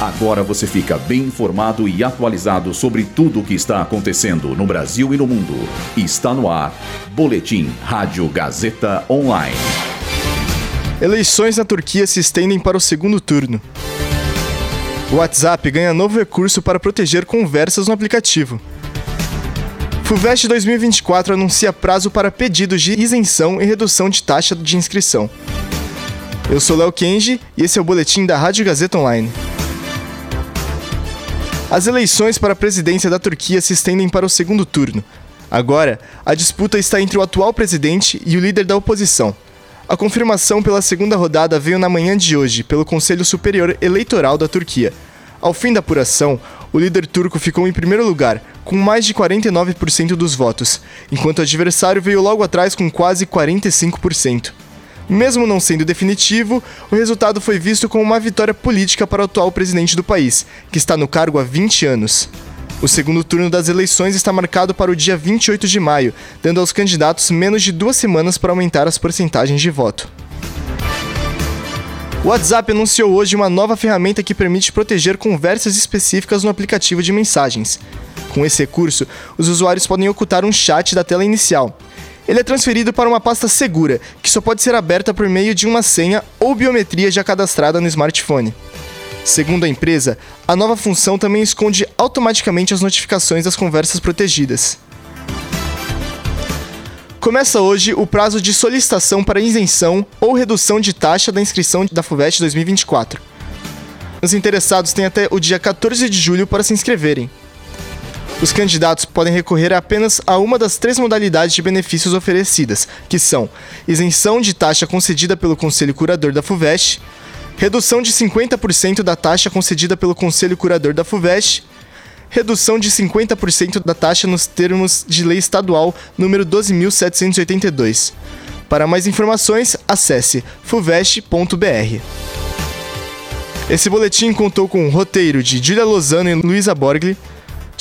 Agora você fica bem informado e atualizado sobre tudo o que está acontecendo no Brasil e no mundo. Está no ar. Boletim Rádio Gazeta Online. Eleições na Turquia se estendem para o segundo turno. WhatsApp ganha novo recurso para proteger conversas no aplicativo. FUVEST 2024 anuncia prazo para pedidos de isenção e redução de taxa de inscrição. Eu sou Léo Kenji e esse é o boletim da Rádio Gazeta Online. As eleições para a presidência da Turquia se estendem para o segundo turno. Agora, a disputa está entre o atual presidente e o líder da oposição. A confirmação pela segunda rodada veio na manhã de hoje pelo Conselho Superior Eleitoral da Turquia. Ao fim da apuração, o líder turco ficou em primeiro lugar, com mais de 49% dos votos, enquanto o adversário veio logo atrás com quase 45%. Mesmo não sendo definitivo, o resultado foi visto como uma vitória política para o atual presidente do país, que está no cargo há 20 anos. O segundo turno das eleições está marcado para o dia 28 de maio, dando aos candidatos menos de duas semanas para aumentar as porcentagens de voto. O WhatsApp anunciou hoje uma nova ferramenta que permite proteger conversas específicas no aplicativo de mensagens. Com esse recurso, os usuários podem ocultar um chat da tela inicial, ele é transferido para uma pasta segura, que só pode ser aberta por meio de uma senha ou biometria já cadastrada no smartphone. Segundo a empresa, a nova função também esconde automaticamente as notificações das conversas protegidas. Começa hoje o prazo de solicitação para isenção ou redução de taxa da inscrição da FUVEST 2024. Os interessados têm até o dia 14 de julho para se inscreverem. Os candidatos podem recorrer apenas a uma das três modalidades de benefícios oferecidas, que são isenção de taxa concedida pelo Conselho Curador da FUVEST, redução de 50% da taxa concedida pelo Conselho Curador da FUVEST, redução de 50% da taxa nos termos de lei estadual número 12.782. Para mais informações, acesse fuvest.br. Esse boletim contou com o roteiro de Julia Lozano e Luísa Borgli,